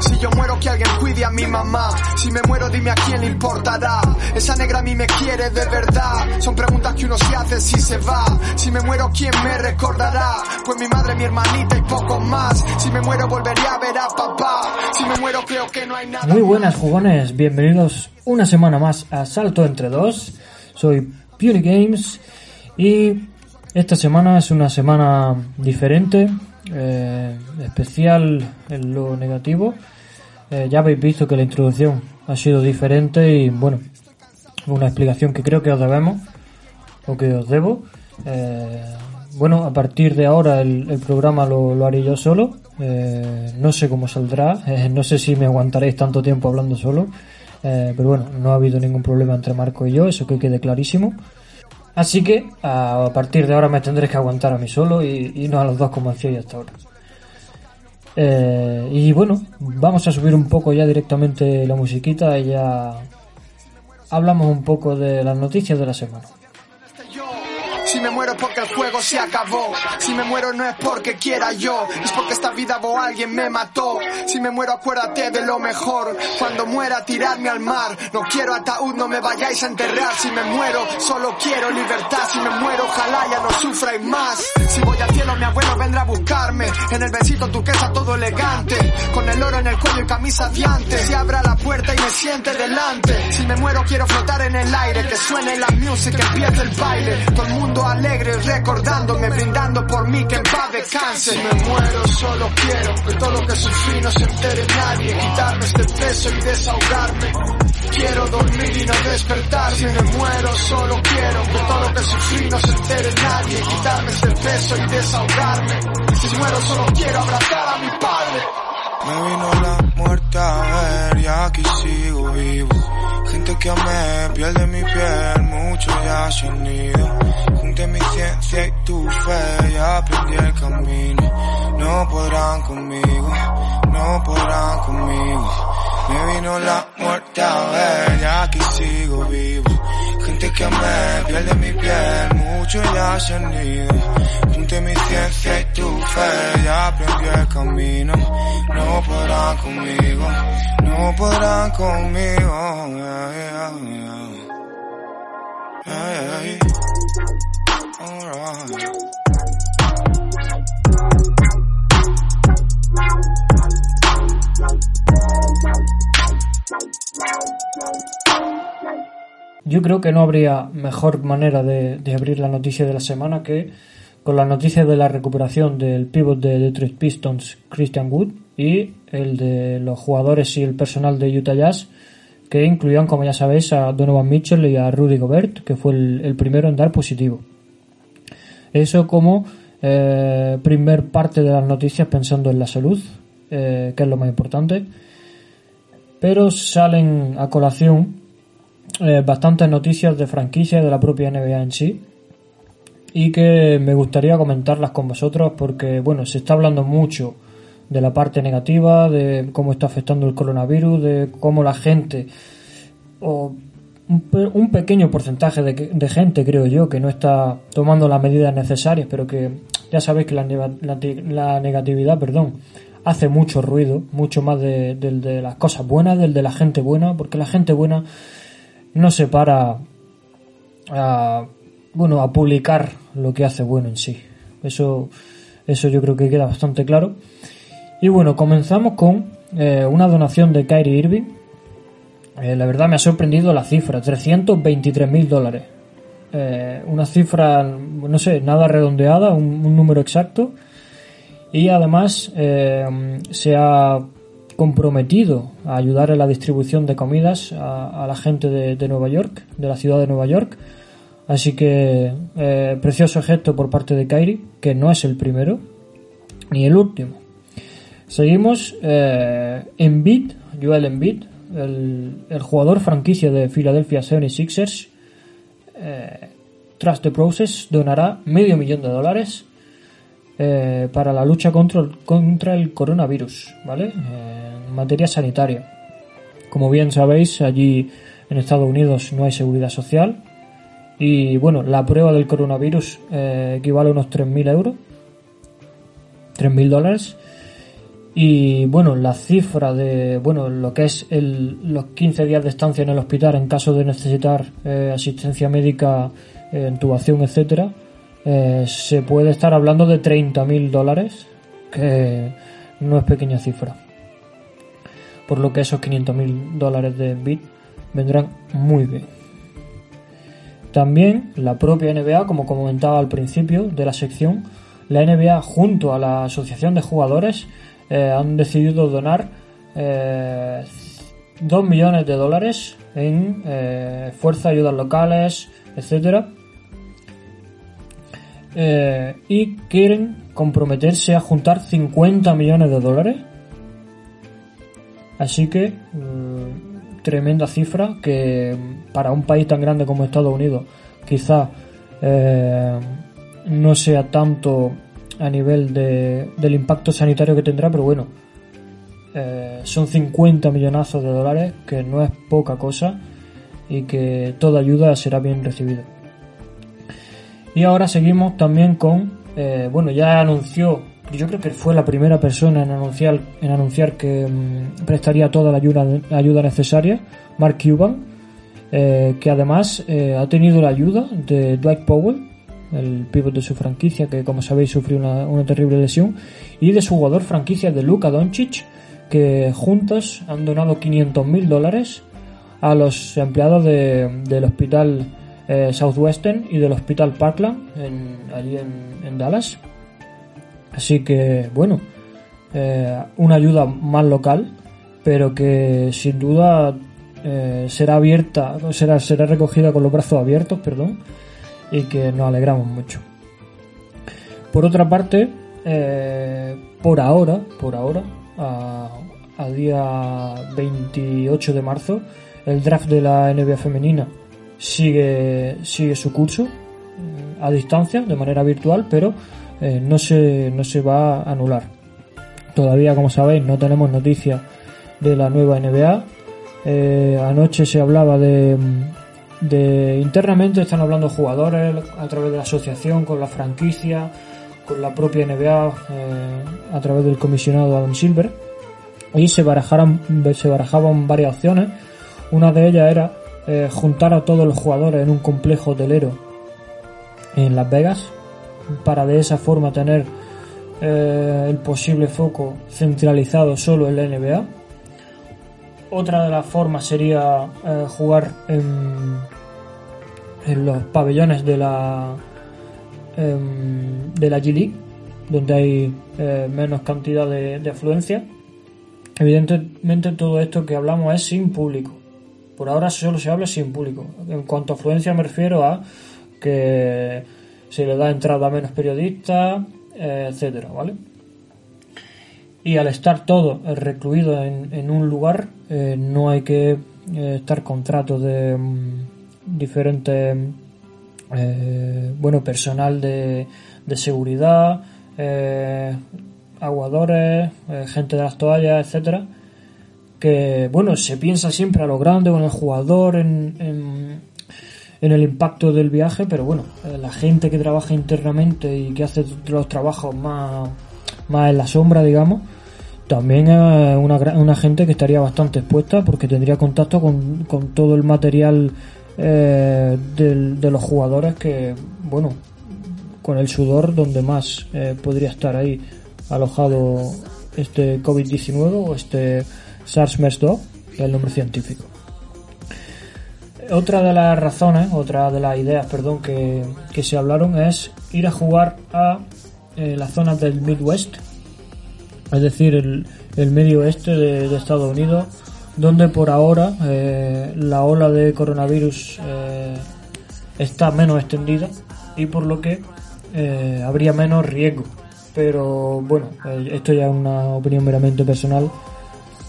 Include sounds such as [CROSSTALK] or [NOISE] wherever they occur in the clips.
si yo muero que alguien cuide a mi mamá. Si me muero dime a quién le importará. Esa negra a mí me quiere de verdad. Son preguntas que uno se hace si se va. Si me muero quién me recordará. Pues mi madre, mi hermanita y poco más. Si me muero volvería a ver a papá. Si me muero creo que no hay nada. Muy buenas jugones, bienvenidos una semana más a Salto entre dos. Soy Puny Games y esta semana es una semana diferente, eh, especial en lo negativo. Eh, ya habéis visto que la introducción ha sido diferente y bueno, una explicación que creo que os debemos o que os debo. Eh, bueno, a partir de ahora el, programa lo, haré yo solo. Eh, no sé cómo saldrá, no sé si me aguantaréis tanto tiempo hablando solo. Pero bueno, no ha habido ningún problema entre Marco y yo, eso que quede clarísimo. Así que a partir de ahora me tendréis que aguantar a mí solo y, y no a los dos como hacía hasta ahora. Eh, y bueno, vamos a subir un poco ya directamente la musiquita y ya hablamos un poco de las noticias de la semana. Si me muero porque el juego se acabó. Si me muero no es porque quiera yo, es porque esta vida o alguien me mató. Si me muero acuérdate de lo mejor. Cuando muera tirarme al mar. No quiero ataúd, no me vayáis a enterrar. Si me muero solo quiero libertad. Si me muero ojalá ya no sufráis más. Si voy al cielo mi abuelo vendrá a buscarme. En el besito turquesa todo elegante. Con el oro en el cuello y camisa diante. Si abra la puerta y me siente delante. Si me muero quiero flotar en el aire. Que suene la music, que empiece el baile. Todo el mundo alegre recordándome, brindando por mí que en paz descanse. Si me muero solo quiero que todo lo que sufrí no se entere nadie, quitarme este peso y desahogarme. Quiero dormir y no despertar. Si me muero solo quiero que todo lo que sufrí no se entere nadie, quitarme este peso y desahogarme. Si muero solo quiero abrazar a mi padre. Me vino la muerte a ver y aquí sigo vivo. Gente que amé, piel de mi piel, muchos ya se han ido. Junté mi ciencia y tu fe y aprendí el camino. No podrán conmigo, no podrán conmigo. Me vino la muerte a ver y aquí sigo vivo. Gente que amé, piel de mi piel, muchos ya se han ido. Junté mi ciencia y tu fe y aprendí el camino. No podrán conmigo, no podrán conmigo. Yeah. Alright. Yo creo que no habría mejor manera de, abrir la noticia de la semana que con la noticia de la recuperación del pivot de Detroit Pistons, Christian Wood, y el de los jugadores y el personal de Utah Jazz, que incluían, como ya sabéis, a Donovan Mitchell y a Rudy Gobert, que fue el, el primero en dar positivo. Eso como eh, primer parte de las noticias pensando en la salud, eh, que es lo más importante. Pero salen a colación eh, bastantes noticias de franquicia de la propia NBA en sí y que me gustaría comentarlas con vosotros porque bueno se está hablando mucho de la parte negativa de cómo está afectando el coronavirus de cómo la gente o un, pequeño porcentaje de, de, gente creo yo que no está tomando las medidas necesarias pero que ya sabéis que la, negatividad perdón hace mucho ruido mucho más de, de, de las cosas buenas del de la gente buena porque la gente buena no se para a, bueno, a publicar lo que hace bueno en sí. Eso, eso yo creo que queda bastante claro. Y bueno, comenzamos con eh, una donación de Kyrie Irving. Eh, la verdad me ha sorprendido la cifra, 323 mil dólares. Eh, una cifra, no sé, nada redondeada, un, un número exacto. Y además se ha comprometido a ayudar en la distribución de comidas a, la gente de, Nueva York, de la ciudad de Nueva York. Así que eh, precioso gesto por parte de Kairi, que no es el primero ni el último. Seguimos eh, Embiid, Joel Embiid, el, jugador franquicia de Philadelphia 76ers, eh, Trust the Process, donará medio millón de dólares eh, para la lucha contra el, coronavirus, ¿vale? Eh, en materia sanitaria. Como bien sabéis, allí en Estados Unidos no hay seguridad social y bueno, la prueba del coronavirus eh, equivale a unos 3.000 euros, 3.000 dólares. Y bueno, la cifra de bueno lo que es el, los 15 días de estancia en el hospital en caso de necesitar eh, asistencia médica, eh, intubación, etcétera, eh, se puede estar hablando de 30.000 dólares, que no es pequeña cifra. Por lo que esos 500.000 dólares de bit vendrán muy bien. También la propia NBA, como comentaba al principio de la sección, la NBA junto a la Asociación de Jugadores eh, han decidido donar eh, 2 millones de dólares en eh, fuerza, ayudas locales, etcétera, eh, y quieren comprometerse a juntar 50 millones de dólares. Así que mm, tremenda cifra que para un país tan grande como Estados Unidos quizá eh, no sea tanto a nivel de, del impacto sanitario que tendrá, pero bueno, eh, son 50 millonazos de dólares, que no es poca cosa y que toda ayuda será bien recibida. Y ahora seguimos también con, eh, bueno, ya anunció, yo creo que fue la primera persona en anunciar, en anunciar que mm, prestaría toda la ayuda, ayuda necesaria, Mark Cuban, eh, que además eh, ha tenido la ayuda de Dwight Powell, el pívot de su franquicia, que como sabéis sufrió una, una terrible lesión, y de su jugador franquicia de Luka Doncic, que juntos han donado 500 mil dólares a los empleados de- del hospital eh, Southwestern y del hospital Parkland, allí en Dallas. Así que, bueno, eh, una ayuda más local, pero que sin duda eh, será abierta, será, será recogida con los brazos abiertos, perdón, y que nos alegramos mucho. Por otra parte, eh, por ahora, por ahora, a, a día 28 de marzo, el draft de la NBA femenina sigue, sigue su curso eh, a distancia, de manera virtual, pero eh, no, se, no se va a anular. Todavía, como sabéis, no tenemos noticias de la nueva NBA. Eh, anoche se hablaba de, de internamente están hablando jugadores a través de la asociación con la franquicia con la propia NBA eh, a través del comisionado Adam Silver y se barajaron se barajaban varias opciones una de ellas era eh, juntar a todos los jugadores en un complejo hotelero en Las Vegas para de esa forma tener eh, el posible foco centralizado solo en la NBA otra de las formas sería eh, jugar en, en los pabellones de la em, de la G League, donde hay eh, menos cantidad de, de afluencia. Evidentemente todo esto que hablamos es sin público. Por ahora solo se habla sin público. En cuanto a afluencia me refiero a que se le da entrada a menos periodistas, eh, etcétera, ¿vale? y al estar todo recluido en, un lugar eh, no hay que eh, estar contratos de mm, diferentes bueno personal de, de seguridad aguadores gente de las toallas etcétera que bueno se piensa siempre a lo grande con el jugador en, en el impacto del viaje pero bueno eh, la gente que trabaja internamente y que hace los trabajos más más en la sombra, digamos, también es una, una gente que estaría bastante expuesta porque tendría contacto con, con todo el material eh, del- de los jugadores que, bueno, con el sudor donde más eh, podría estar ahí alojado este COVID-19 o este SARS-MERS-2, que es el nombre científico. Otra de las razones, otra de las ideas, perdón, que, que se hablaron es ir a jugar a eh, las zonas del Midwest, es decir, el, el medio oeste de, Estados Unidos, donde por ahora eh, la ola de coronavirus eh, está menos extendida y por lo que habría menos riesgo. Pero bueno, esto ya es una opinión meramente personal.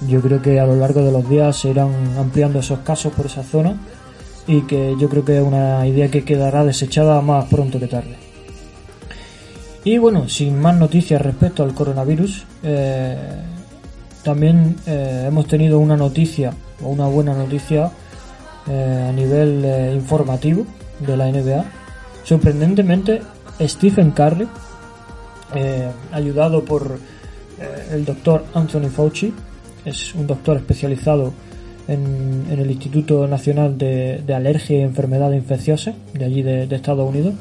Yo creo que a lo largo de los días se irán ampliando esos casos por esa zona y que yo creo que es una idea que quedará desechada más pronto que tarde. Y bueno, sin más noticias respecto al coronavirus, eh, también eh, hemos tenido una noticia o una buena noticia eh, a nivel informativo de la NBA. Sorprendentemente, Stephen Curry, ayudado por el doctor Anthony Fauci, es un doctor especializado en, el Instituto Nacional de, Alergia y Enfermedades Infecciosas, de allí de, Estados Unidos,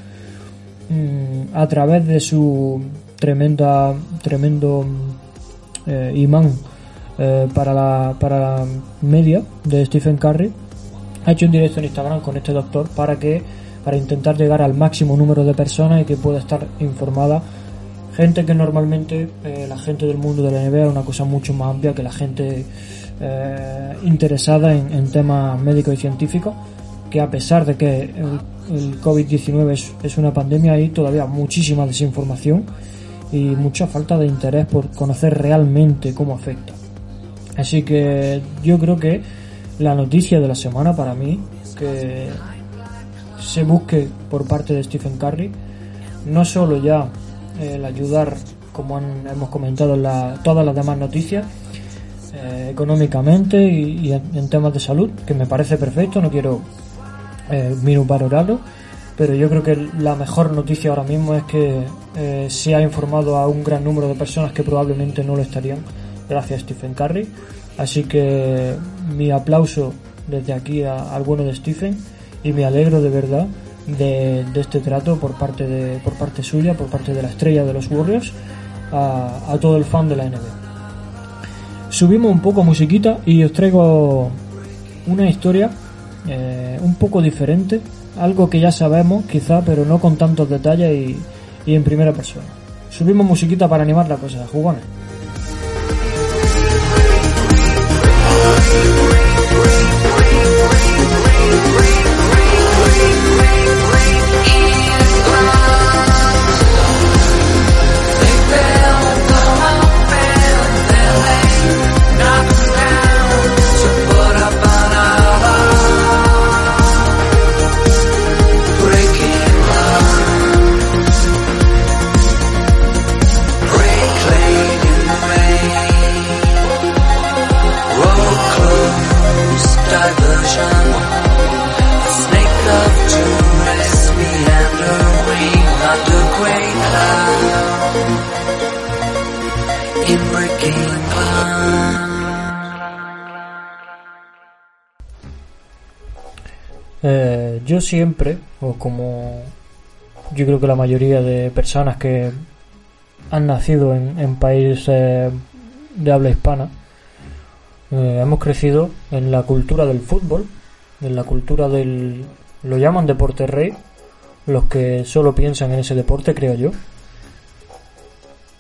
mm, a través de su tremenda, tremendo imán para, la, para media de Stephen Curry, ha hecho un directo en Instagram con este doctor para que para intentar llegar al máximo número de personas y que pueda estar informada. Gente que normalmente eh, la gente del mundo de la NBA es una cosa mucho más amplia que la gente eh, interesada en, temas médicos y científicos que a pesar de que el, COVID-19 es, una pandemia hay todavía muchísima desinformación y mucha falta de interés por conocer realmente cómo afecta. Así que yo creo que la noticia de la semana para mí que se busque por parte de Stephen Curry no solo ya el ayudar como hemos comentado en todas las demás noticias eh, económicamente y, en, temas de salud que me parece perfecto no quiero eh, minusvalorarlo pero yo creo que la mejor noticia ahora mismo es que eh, se ha informado a un gran número de personas que probablemente no lo estarían gracias a Stephen Curry Así que mi aplauso desde aquí al bueno de Stephen y me alegro de verdad de, este trato por parte de por parte suya, por parte de la estrella de los Warriors a, todo el fan de la NBA. Subimos un poco musiquita y os traigo una historia eh, un poco diferente, algo que ya sabemos quizá, pero no con tantos detalles y, y en primera persona. Subimos musiquita para animar la cosa, jugones. Eh, yo siempre, o como yo creo que la mayoría de personas que han nacido en, países de habla hispana, eh, hemos crecido en la cultura del fútbol, en la cultura del... lo llaman deporte rey, los que solo piensan en ese deporte, creo yo.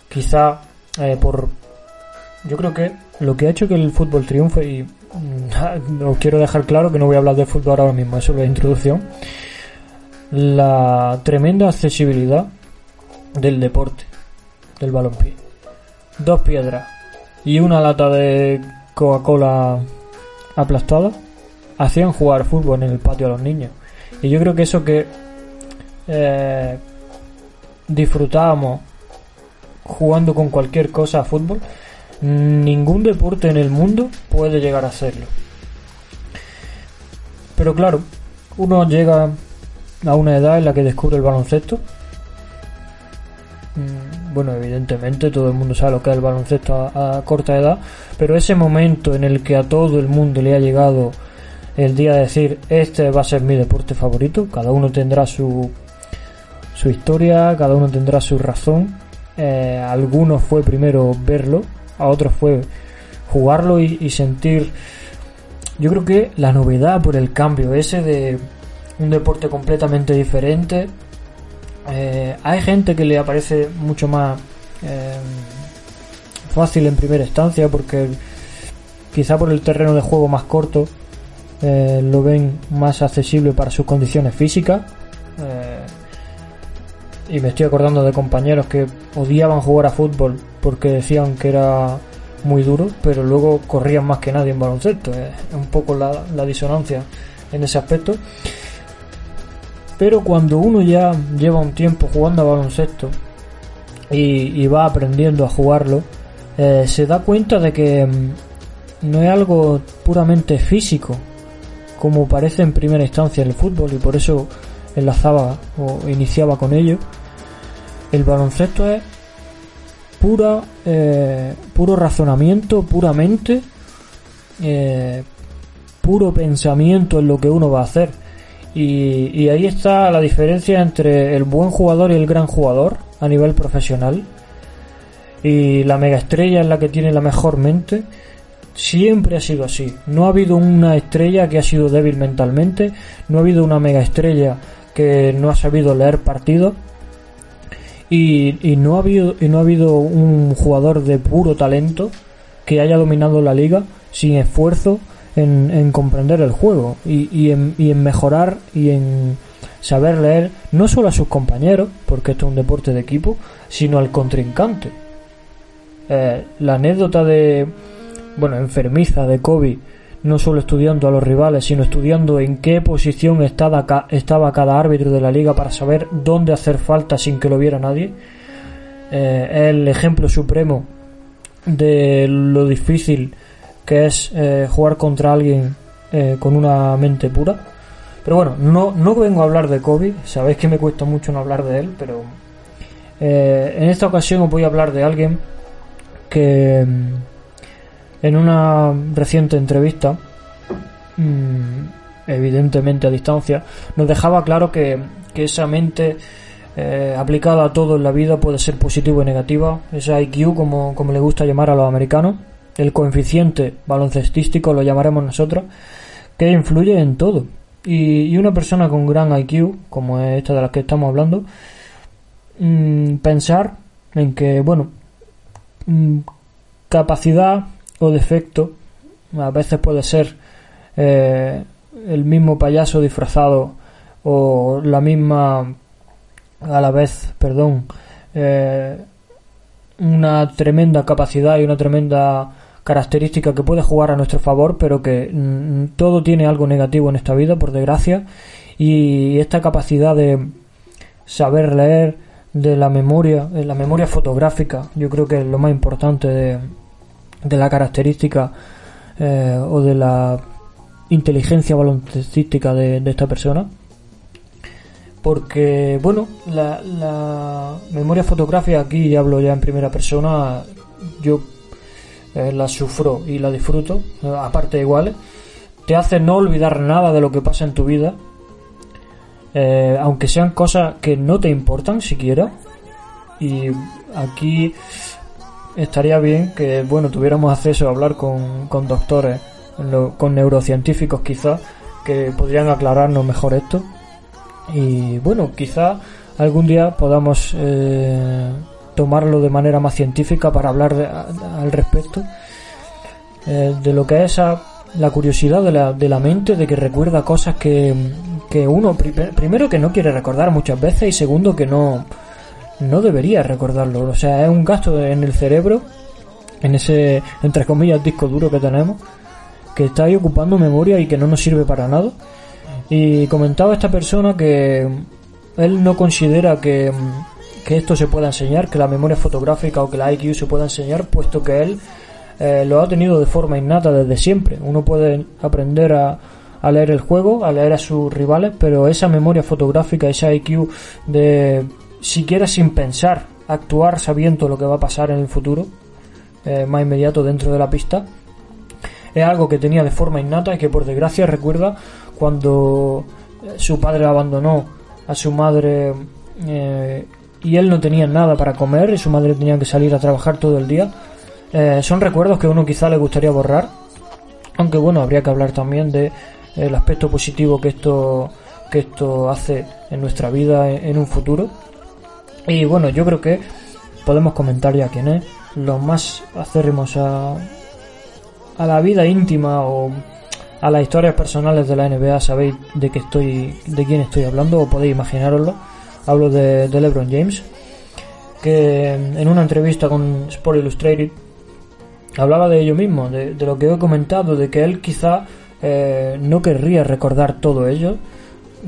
Quizá eh, por... Yo creo que lo que ha hecho que el fútbol triunfe y os quiero dejar claro que no voy a hablar de fútbol ahora mismo, eso es la introducción. La tremenda accesibilidad del deporte, del balompié. Dos piedras y una lata de Coca-Cola aplastada hacían jugar fútbol en el patio a los niños. Y yo creo que eso que eh, disfrutábamos jugando con cualquier cosa a fútbol, Ningún deporte en el mundo puede llegar a hacerlo. Pero claro, uno llega a una edad en la que descubre el baloncesto. Mm, bueno, evidentemente todo el mundo sabe lo que es el baloncesto a, corta edad, pero ese momento en el que a todo el mundo le ha llegado el día de decir este va a ser mi deporte favorito, cada uno tendrá su, su historia, cada uno tendrá su razón. Eh, algunos fue primero verlo a otros fue jugarlo y, sentir yo creo que la novedad por el cambio ese de un deporte completamente diferente eh, hay gente que le aparece mucho más eh, fácil en primera instancia porque quizá por el terreno de juego más corto eh, lo ven más accesible para sus condiciones físicas y me estoy acordando de compañeros que odiaban jugar a fútbol porque decían que era muy duro, pero luego corrían más que nadie en baloncesto. Es un poco la, disonancia en ese aspecto. Pero cuando uno ya lleva un tiempo jugando a baloncesto y, va aprendiendo a jugarlo, eh, se da cuenta de que mm, no es algo puramente físico, como parece en primera instancia el fútbol, y por eso enlazaba o iniciaba con ello. El baloncesto es pura, eh, puro razonamiento, puramente, eh, puro pensamiento en lo que uno va a hacer. Y, y ahí está la diferencia entre el buen jugador y el gran jugador a nivel profesional. Y la mega estrella es la que tiene la mejor mente. Siempre ha sido así. No ha habido una estrella que ha sido débil mentalmente. No ha habido una mega estrella que no ha sabido leer partidos. Y, y no ha habido y no ha habido un jugador de puro talento que haya dominado la liga sin esfuerzo en, en comprender el juego y, y, en, y en mejorar y en saber leer no solo a sus compañeros, porque esto es un deporte de equipo, sino al contrincante. Eh, la anécdota de, bueno, enfermiza de Kobe, no solo estudiando a los rivales, sino estudiando en qué posición estaba, ca- estaba cada árbitro de la liga para saber dónde hacer falta sin que lo viera nadie, eh, es el ejemplo supremo de lo difícil que es eh, jugar contra alguien eh, con una mente pura. Pero bueno, no, no vengo a hablar de Kobe, sabéis que me cuesta mucho no hablar de él, pero en esta ocasión os voy a hablar de alguien que en una reciente entrevista, mm, evidentemente a distancia, nos dejaba claro que, que esa mente eh, aplicada a todo en la vida puede ser positivo y negativa, ese IQ como, como le gusta llamar a los americanos, el coeficiente baloncestístico lo llamaremos nosotros, que influye en todo. Y, una persona con gran IQ, como es esta de la que estamos hablando, mm, pensar en que, bueno, mm, capacidad o defecto a veces puede ser eh, el mismo payaso disfrazado o la misma a la vez perdón eh, una tremenda capacidad y una tremenda característica que puede jugar a nuestro favor pero que mm, todo tiene algo negativo en esta vida por desgracia y esta capacidad de saber leer de la memoria, de la memoria fotográfica, yo creo que es lo más importante de, de la característica eh, o de la inteligencia baloncestística de, esta persona. Porque, bueno, la, la memoria fotográfica aquí, hablo ya en primera persona, yo eh, la sufro y la disfruto, eh, aparte iguales, te hace no olvidar nada de lo que pasa en tu vida, aunque sean cosas que no te importan siquiera. Y aquí estaría bien que, bueno, tuviéramos acceso a hablar con, con doctores, con neurocientíficos quizás, que podrían aclararnos mejor esto. Y bueno, quizá algún día podamos eh, tomarlo de manera más científica para hablar de- a- al respecto eh, de lo que es la curiosidad de la, de la mente, de que recuerda cosas que, que uno, pri- primero que no quiere recordar muchas veces y segundo que no, no debería recordarlo. O sea, es un gasto en el cerebro, en ese, entre comillas, disco duro que tenemos, que está ahí ocupando memoria y que no nos sirve para nada. Y comentaba esta persona que él no considera que, que esto se pueda enseñar, que la memoria fotográfica o que la IQ se pueda enseñar, puesto que él eh, lo ha tenido de forma innata desde siempre. Uno puede aprender a, a leer el juego, a leer a sus rivales, pero esa memoria fotográfica, esa IQ de siquiera sin pensar, actuar sabiendo lo que va a pasar en el futuro, eh, más inmediato dentro de la pista, es algo que tenía de forma innata y que por desgracia recuerda cuando eh, su padre abandonó a su madre eh, y él no tenía nada para comer y su madre tenía que salir a trabajar todo el día. Son recuerdos que uno quizá le gustaría borrar, aunque bueno, habría que hablar también de el aspecto positivo que esto que esto hace en nuestra vida en un futuro. Y bueno, yo creo que podemos comentar ya quién es. Los más acérrimos a, a la vida íntima o a las historias personales de la NBA sabéis de que estoy de quién estoy hablando o podéis imaginaroslo hablo de, de LeBron James que en una entrevista con Sport Illustrated hablaba de ello mismo de, de lo que he comentado de que él quizá eh, no querría recordar todo ello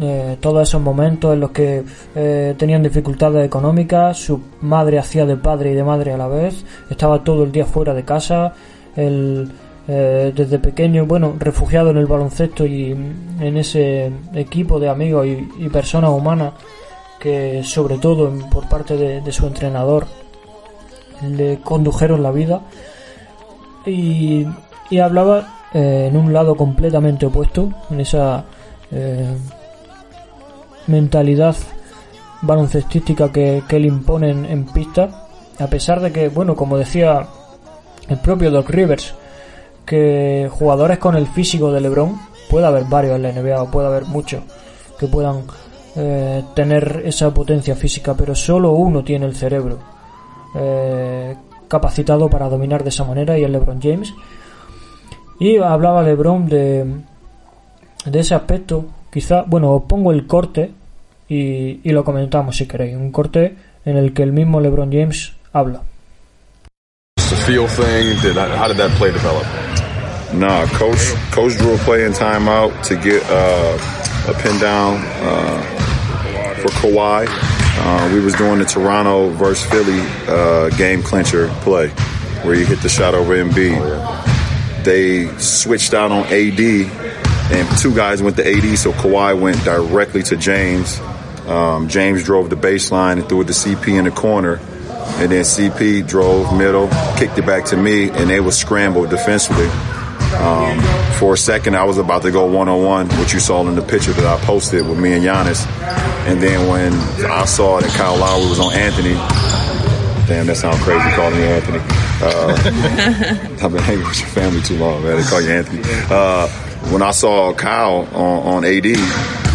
eh, todos esos momentos en los que eh, tenían dificultades económicas, su madre hacía de padre y de madre a la vez, estaba todo el día fuera de casa, él eh, desde pequeño, bueno, refugiado en el baloncesto y en ese equipo de amigos y, personas humanas que sobre todo por parte de, su entrenador le condujeron la vida. Y, hablaba eh, en un lado completamente opuesto, en esa eh, mentalidad baloncestística que, que él impone en, pista, a pesar de que, bueno, como decía el propio Doc Rivers, que jugadores con el físico de LeBron, puede haber varios en la NBA o puede haber muchos que puedan eh, tener esa potencia física, pero solo uno tiene el cerebro eh, capacitado para dominar de esa manera y es LeBron James. Y hablaba LeBron de, de ese aspecto. Quizá, bueno, os pongo el corte y, y lo comentamos si queréis. Un corte en el que el mismo LeBron James habla. feel thing? Did how did that play develop? Nah, coach coach drew a play in timeout to get uh, a pin down uh, for Kawhi. Uh, we was doing the Toronto versus Philly uh, game clincher play where you hit the shot over MB. Oh. They switched out on AD, and two guys went to AD, so Kawhi went directly to James. Um, James drove the baseline and threw it to CP in the corner and then CP drove middle, kicked it back to me, and they were scrambled defensively. Um, for a second, I was about to go one on one, what you saw in the picture that I posted with me and Giannis. And then when I saw that Kyle Lowry was on Anthony, damn, that sounds crazy calling me Anthony. Uh, [LAUGHS] I've been hanging with your family too long, man. They call you Anthony. Uh, when I saw Kyle on, on AD,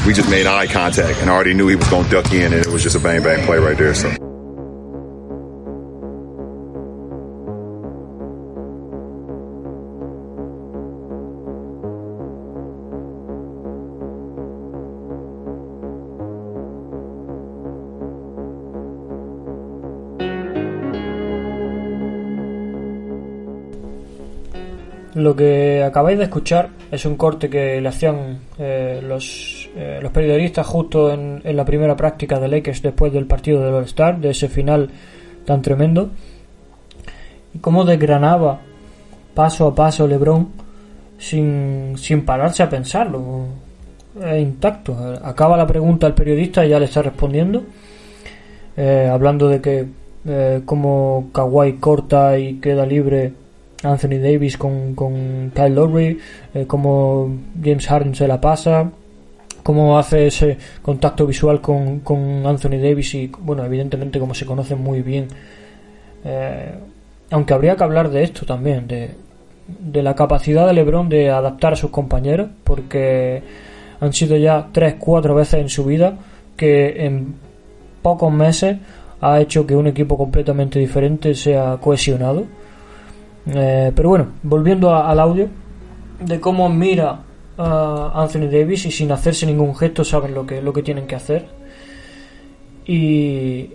we just made eye contact and I already knew he was going to duck in, and it was just a bang bang play right there. So. Lo que acabáis de escuchar es un corte que le hacían eh, los, eh, los periodistas justo en, la primera práctica de Lakers después del partido del All-Star, de ese final tan tremendo. Y cómo desgranaba paso a paso LeBron sin, sin pararse a pensarlo. Es intacto. Acaba la pregunta al periodista y ya le está respondiendo. Eh, hablando de que como Kawhi corta y queda libre Anthony Davis con, con Kyle Lowry, eh, como James Harden se la pasa, cómo hace ese contacto visual con, con, Anthony Davis y, bueno, evidentemente como se conocen muy bien. Eh, aunque habría que hablar de esto también, de, de la capacidad de LeBron de adaptar a sus compañeros, porque han sido ya tres, cuatro veces en su vida que en pocos meses ha hecho que un equipo completamente diferente sea cohesionado eh, pero bueno, volviendo al audio, de cómo mira a Anthony Davis y sin hacerse ningún gesto saben lo que, lo que tienen que hacer. Y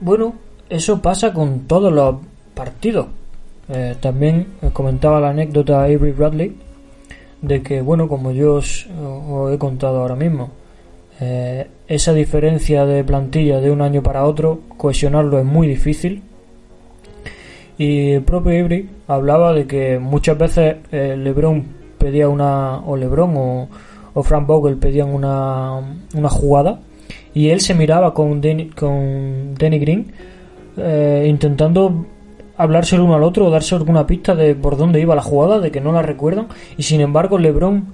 bueno, eso pasa con todos los partidos. Eh, también comentaba la anécdota Avery Bradley de que, bueno, como yo os, he contado ahora mismo, eh, esa diferencia de plantilla de un año para otro, cohesionarlo es muy difícil y el propio Avery hablaba de que muchas veces eh, LeBron pedía una, o LeBron o, Frank Vogel pedían una, una jugada y él se miraba con Danny, con Danny Green eh, intentando hablarse el uno al otro o darse alguna pista de por dónde iba la jugada, de que no la recuerdan y sin embargo LeBron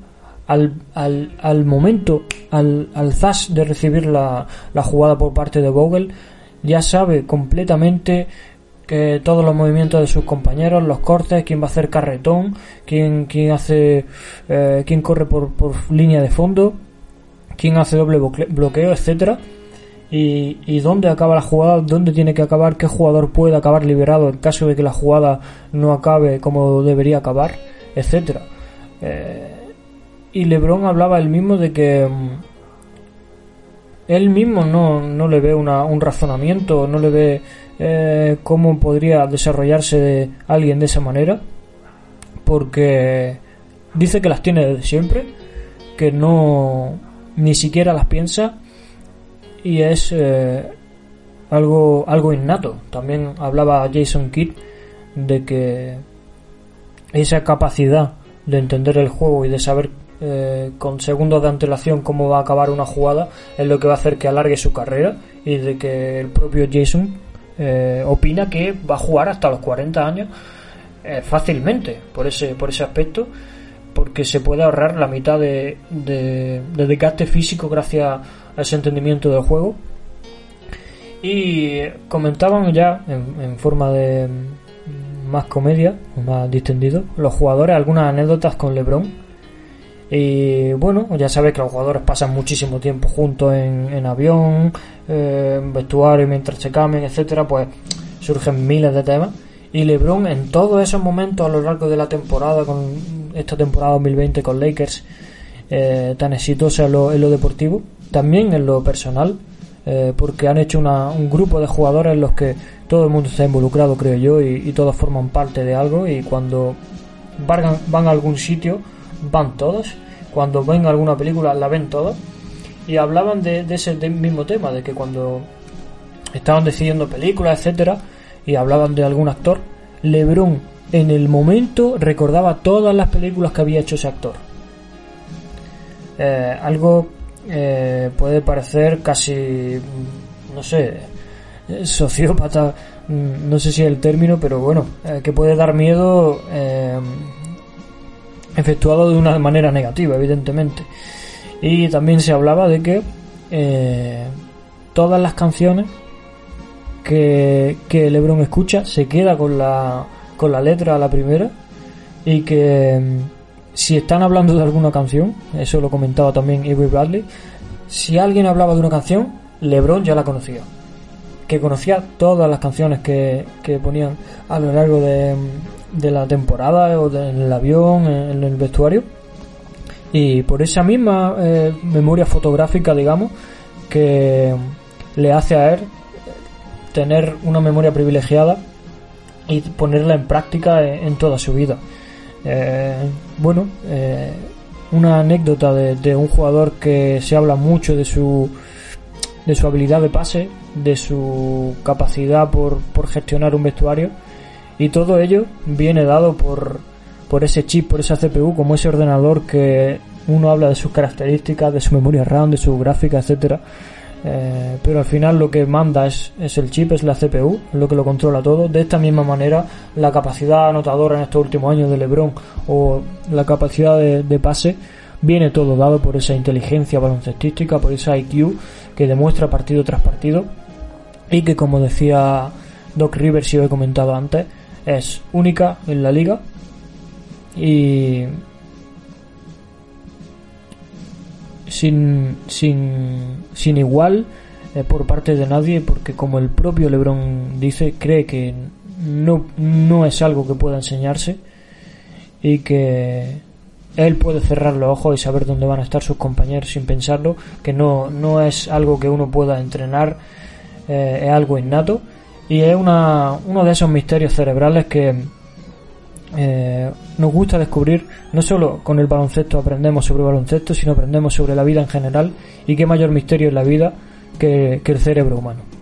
al, al, al momento, al, al zas de recibir la, la jugada por parte de Vogel, ya sabe completamente que todos los movimientos de sus compañeros, los cortes, quién va a hacer carretón, quién, quién hace, eh, quién corre por, por línea de fondo, quién hace doble bloqueo, etcétera. Y, y dónde acaba la jugada, dónde tiene que acabar, qué jugador puede acabar liberado en caso de que la jugada no acabe como debería acabar, etcétera. Eh, y LeBron hablaba él mismo de que mm, él mismo no, no le ve un razonamiento, no le ve eh, cómo podría desarrollarse de alguien de esa manera, porque dice que las tiene desde siempre, que no ni siquiera las piensa y es eh, algo algo innato. También hablaba Jason Kidd de que esa capacidad de entender el juego y de saber eh, con segundos de antelación cómo va a acabar una jugada es lo que va a hacer que alargue su carrera y de que el propio Jason eh, opina que va a jugar hasta los 40 años eh, fácilmente por ese por ese aspecto porque se puede ahorrar la mitad de, de, de desgaste físico gracias a ese entendimiento del juego. Y comentaban ya en, en forma de mm, más comedia más distendido los jugadores algunas anécdotas con LeBron y bueno, ya sabéis que los jugadores pasan muchísimo tiempo juntos en, en avión, eh, en vestuario mientras se cambian, etcétera, pues surgen miles de temas. Y LeBron en todos esos momentos a lo largo de la temporada, con esta temporada 2020 con Lakers, eh, tan exitosa en lo, en lo, deportivo, también en lo personal, eh, porque han hecho una, un grupo de jugadores en los que todo el mundo está involucrado, creo yo, y, y todos forman parte de algo. Y cuando van, van a algún sitio, van todos. Cuando ven alguna película la ven todos. Y hablaban de, ese mismo tema, de que cuando estaban decidiendo películas, etcétera, y hablaban de algún actor, LeBron en el momento recordaba todas las películas que había hecho ese actor. Eh, algo eh, puede parecer casi, no sé, sociópata, no sé si es el término, pero bueno, eh, que puede dar miedo eh, efectuado de una manera negativa, evidentemente. Y también se hablaba de que eh, todas las canciones que, que Lebron escucha se queda con la, con la letra a la primera y que mm, si están hablando de alguna canción, eso lo comentaba también Avery Bradley, si alguien hablaba de una canción, Lebron ya la conocía. Que conocía todas las canciones que, que ponían a lo largo de, de la temporada o de, en el avión, en, el vestuario. Y por esa misma eh, memoria fotográfica, digamos, que le hace a él tener una memoria privilegiada y ponerla en práctica en, en toda su vida. Eh, bueno, eh, una anécdota de, de, un jugador que se habla mucho de su de su habilidad de pase, de su capacidad por, por gestionar un vestuario y todo ello viene dado por, por ese chip, por esa CPU, como ese ordenador que uno habla de sus características, de su memoria RAM, de su gráfica, etcétera. Eh, pero al final lo que manda es, es el chip, es la CPU, es lo que lo controla todo. De esta misma manera, la capacidad anotadora en estos últimos años de LeBron o la capacidad de, pase viene todo dado por esa inteligencia baloncestística, por esa IQ que demuestra partido tras partido y que como decía Doc Rivers, si lo he comentado antes, es única en la liga y sin, sin, sin igual eh, por parte de nadie porque como el propio Lebron dice cree que no, no es algo que pueda enseñarse y que él puede cerrar los ojos y saber dónde van a estar sus compañeros sin pensarlo que no, no es algo que uno pueda entrenar eh, es algo innato y es una, uno de esos misterios cerebrales que eh, nos gusta descubrir. No solo con el baloncesto aprendemos sobre baloncesto, sino aprendemos sobre la vida en general. Y qué mayor misterio es la vida que el cerebro humano.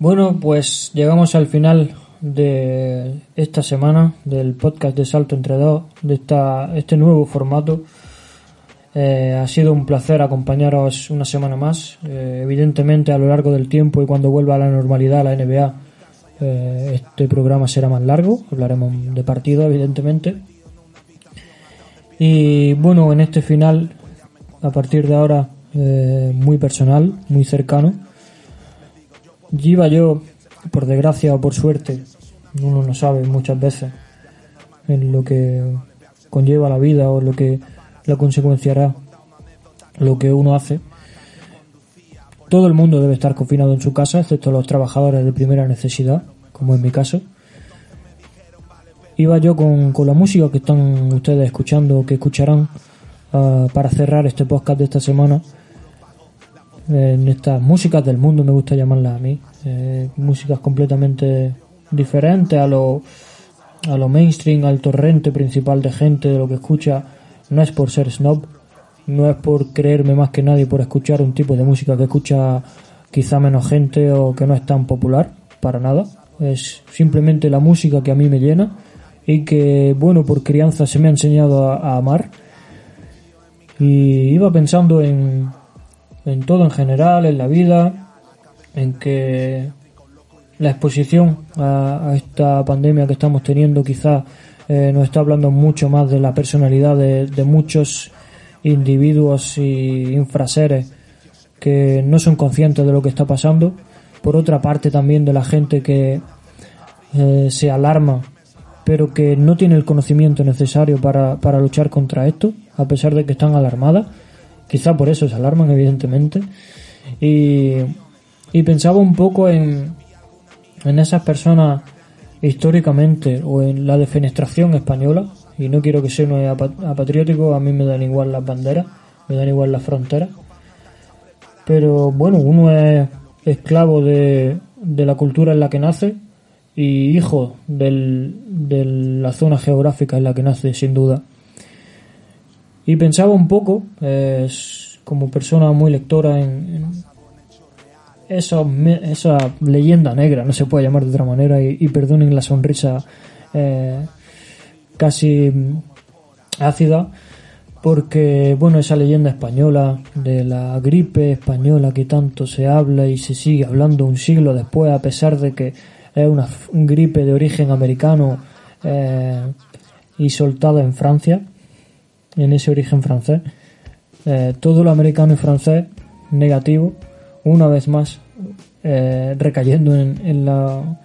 Bueno, pues llegamos al final de esta semana del podcast de Salto entre dos, de esta, este nuevo formato. Eh, ha sido un placer acompañaros una semana más. Eh, evidentemente, a lo largo del tiempo y cuando vuelva a la normalidad la NBA, eh, este programa será más largo. Hablaremos de partido, evidentemente. Y bueno, en este final, a partir de ahora, muy personal, muy cercano. Iba yo, por desgracia o por suerte, uno no sabe muchas veces en lo que conlleva la vida o lo que la consecuencia hará lo que uno hace. Todo el mundo debe estar confinado en su casa, excepto los trabajadores de primera necesidad, como en mi caso. Iba yo con, la música que están ustedes escuchando, que escucharán ah, para cerrar este podcast de esta semana. En estas músicas del mundo me gusta llamarlas a mí. Eh, músicas completamente diferentes a lo, a lo mainstream, al torrente principal de gente de lo que escucha no es por ser snob, no es por creerme más que nadie por escuchar un tipo de música que escucha quizá menos gente o que no es tan popular, para nada. Es simplemente la música que a mí me llena y que, bueno, por crianza se me ha enseñado a, amar. Y iba pensando en, en todo en general, en la vida, en que la exposición a, esta pandemia que estamos teniendo quizá eh, nos está hablando mucho más de la personalidad de, muchos individuos y infraseres que no son conscientes de lo que está pasando. Por otra parte también de la gente que eh, se alarma pero que no tiene el conocimiento necesario para, para luchar contra esto, a pesar de que están alarmadas. Quizá por eso se alarman, evidentemente. Y, y pensaba un poco en, en esas personas históricamente o en la defenestración española, y no quiero que sea apatriótico, a mí me dan igual las banderas, me dan igual las fronteras, pero bueno, uno es esclavo de, de la cultura en la que nace y hijo del, de la zona geográfica en la que nace, sin duda. Y pensaba un poco, como persona muy lectora en, eso, esa leyenda negra, no se puede llamar de otra manera, y, perdonen la sonrisa eh, casi ácida, porque, bueno, esa leyenda española de la gripe española que tanto se habla y se sigue hablando un siglo después, a pesar de que es una gripe de origen americano eh, y soltada en Francia, en ese origen francés, eh, todo lo americano y francés negativo una vez más eh, recayendo en, la,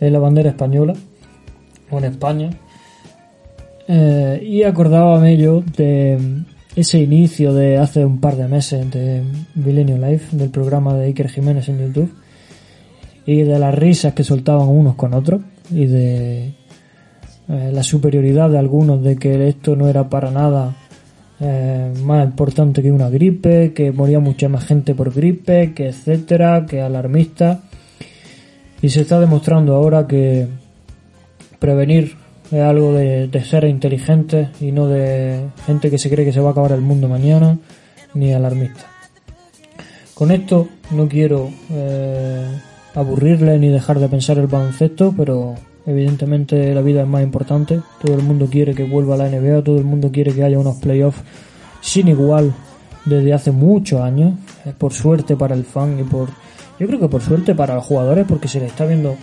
en la bandera española o en España. Eh, y acordábame yo de ese inicio de hace un par de meses de Milenio Life, del programa de Iker Jiménez en YouTube, y de las risas que soltaban unos con otros, y de eh, la superioridad de algunos de que esto no era para nada eh, más importante que una gripe, que moría mucha más gente por gripe, que etcétera, que alarmista. Y se está demostrando ahora que prevenir es algo de, de seres inteligentes y no de gente que se cree que se va a acabar el mundo mañana, ni alarmista. Con esto no quiero eh, aburrirle ni dejar de pensar el baloncesto, pero Evidentemente la vida es más importante. Todo el mundo quiere que vuelva a la NBA, todo el mundo quiere que haya unos playoffs sin igual desde hace muchos años. Por suerte para el fan y por... Yo creo que por suerte para los jugadores porque se les está viendo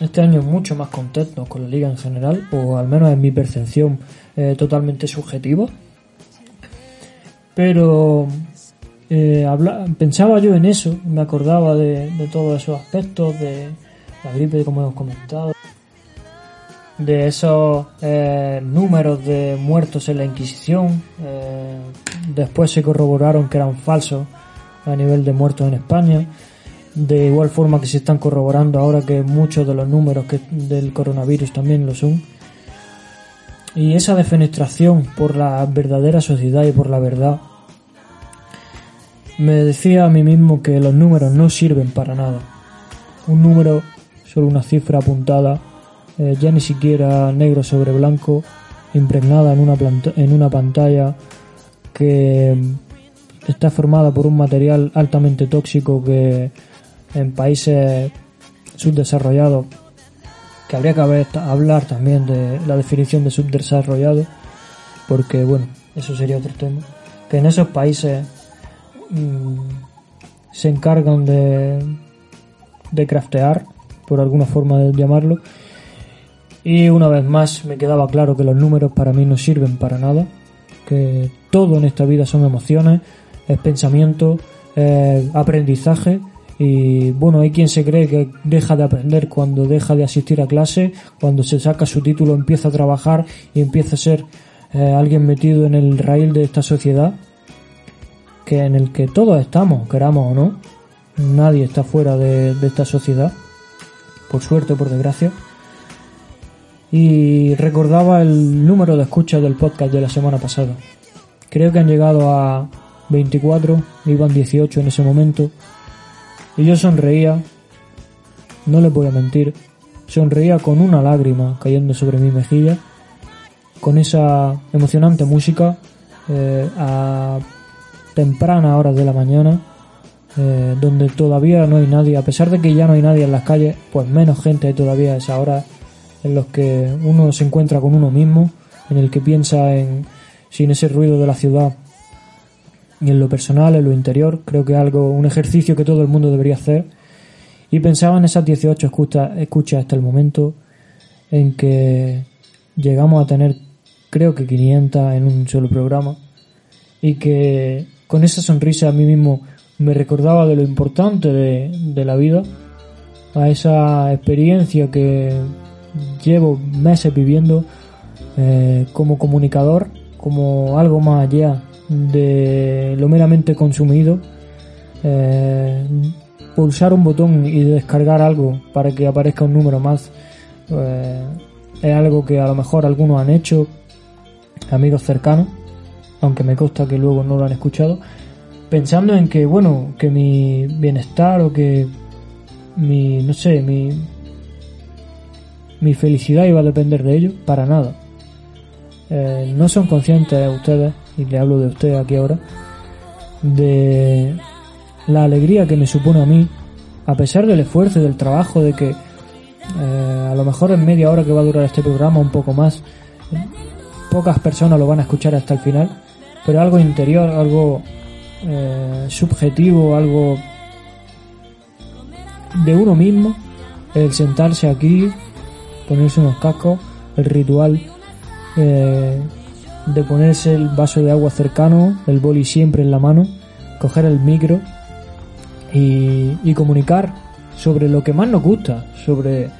este año mucho más contentos con la liga en general, o al menos en mi percepción eh, totalmente subjetiva. Pero eh, pensaba yo en eso, me acordaba de, de todos esos aspectos, de la gripe, como hemos comentado de esos eh, números de muertos en la Inquisición. Eh, después se corroboraron que eran falsos a nivel de muertos en España. De igual forma que se están corroborando ahora que muchos de los números del coronavirus también lo son. Y esa defenestración por la verdadera sociedad y por la verdad me decía a mí mismo que los números no sirven para nada. Un número, solo una cifra apuntada, eh, ya ni siquiera negro sobre blanco, impregnada en una, en una pantalla que está formada por un material altamente tóxico que en países subdesarrollados, que habría que hablar también de la definición de subdesarrollado, porque bueno, eso sería otro tema, que en esos países mm, se encargan de, de craftear, por alguna forma de llamarlo, y una vez más me quedaba claro que los números para mí no sirven para nada, que todo en esta vida son emociones, es pensamiento, aprendizaje. Y bueno, hay quien se cree que deja de aprender cuando deja de asistir a clase, cuando se saca su título empieza a trabajar y empieza a ser eh, alguien metido en el raíl de esta sociedad que en el que todos estamos, queramos o no, nadie está fuera de esta sociedad, por suerte o por desgracia y recordaba el número de escuchas del podcast de la semana pasada. Creo que han llegado a 24, iban 18 en ese momento, y yo sonreía, no les voy a mentir, sonreía con una lágrima cayendo sobre mi mejilla, con esa emocionante música eh, a tempranas horas de la mañana, eh, donde todavía no hay nadie, a pesar de que ya no hay nadie en las calles, pues menos gente todavía a esa hora en los que uno se encuentra con uno mismo, en el que piensa en sin ese ruido de la ciudad y en lo personal, en lo interior, creo que algo, un ejercicio que todo el mundo debería hacer. Y pensaba en esas 18 escuchas, escuchas hasta el momento en que llegamos a tener, creo que 500 en un solo programa, y que con esa sonrisa a mí mismo me recordaba de lo importante de, de la vida, a esa experiencia que llevo meses viviendo eh, como comunicador, como algo más allá de lo meramente consumido. Eh, pulsar un botón y descargar algo para que aparezca un número más eh, es algo que a lo mejor algunos han hecho, amigos cercanos, aunque me consta que luego no lo han escuchado, pensando en que, bueno, que mi bienestar o que mi, no sé, mi, mi felicidad iba a depender de ello, para nada. Eh, no son conscientes ustedes, y le hablo de usted aquí ahora, de la alegría que me supone a mí, a pesar del esfuerzo y del trabajo de que eh, a lo mejor en media hora que va a durar este programa, un poco más, pocas personas lo van a escuchar hasta el final, pero algo interior, algo eh, subjetivo, algo de uno mismo, el sentarse aquí, ponerse unos cascos, el ritual eh, de ponerse el vaso de agua cercano, el boli siempre en la mano, coger el micro y, comunicar sobre lo que más nos gusta, sobre,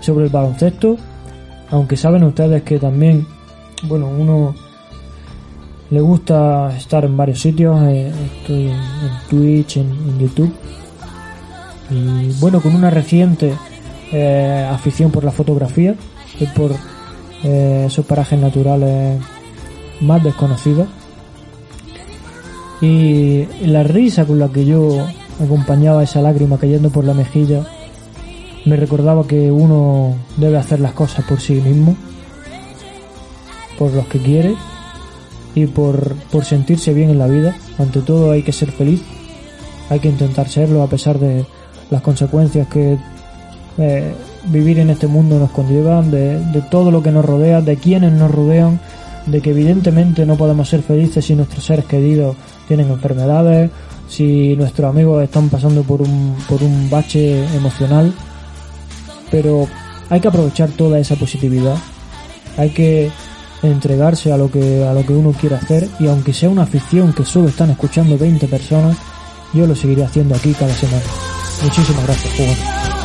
sobre el baloncesto, aunque saben ustedes que también, bueno, uno le gusta estar en varios sitios, eh, estoy en, en Twitch, en YouTube, y bueno, con una reciente eh, afición por la fotografía y por eh, esos parajes naturales más desconocidos. Y la risa con la que yo acompañaba esa lágrima cayendo por la mejilla me recordaba que uno debe hacer las cosas por sí mismo, por los que quiere y por, por sentirse bien en la vida. Ante todo hay que ser feliz, hay que intentar serlo a pesar de las consecuencias que eh, vivir en este mundo nos conllevan, de, todo lo que nos rodea, de quienes nos rodean, de que evidentemente no podemos ser felices si nuestros seres queridos tienen enfermedades, si nuestros amigos están pasando por un, por un bache emocional, pero hay que aprovechar toda esa positividad, hay que entregarse a lo que, a lo que uno quiere hacer y aunque sea una afición que solo están escuchando 20 personas, yo lo seguiré haciendo aquí cada semana. Muchísimas gracias, Juan.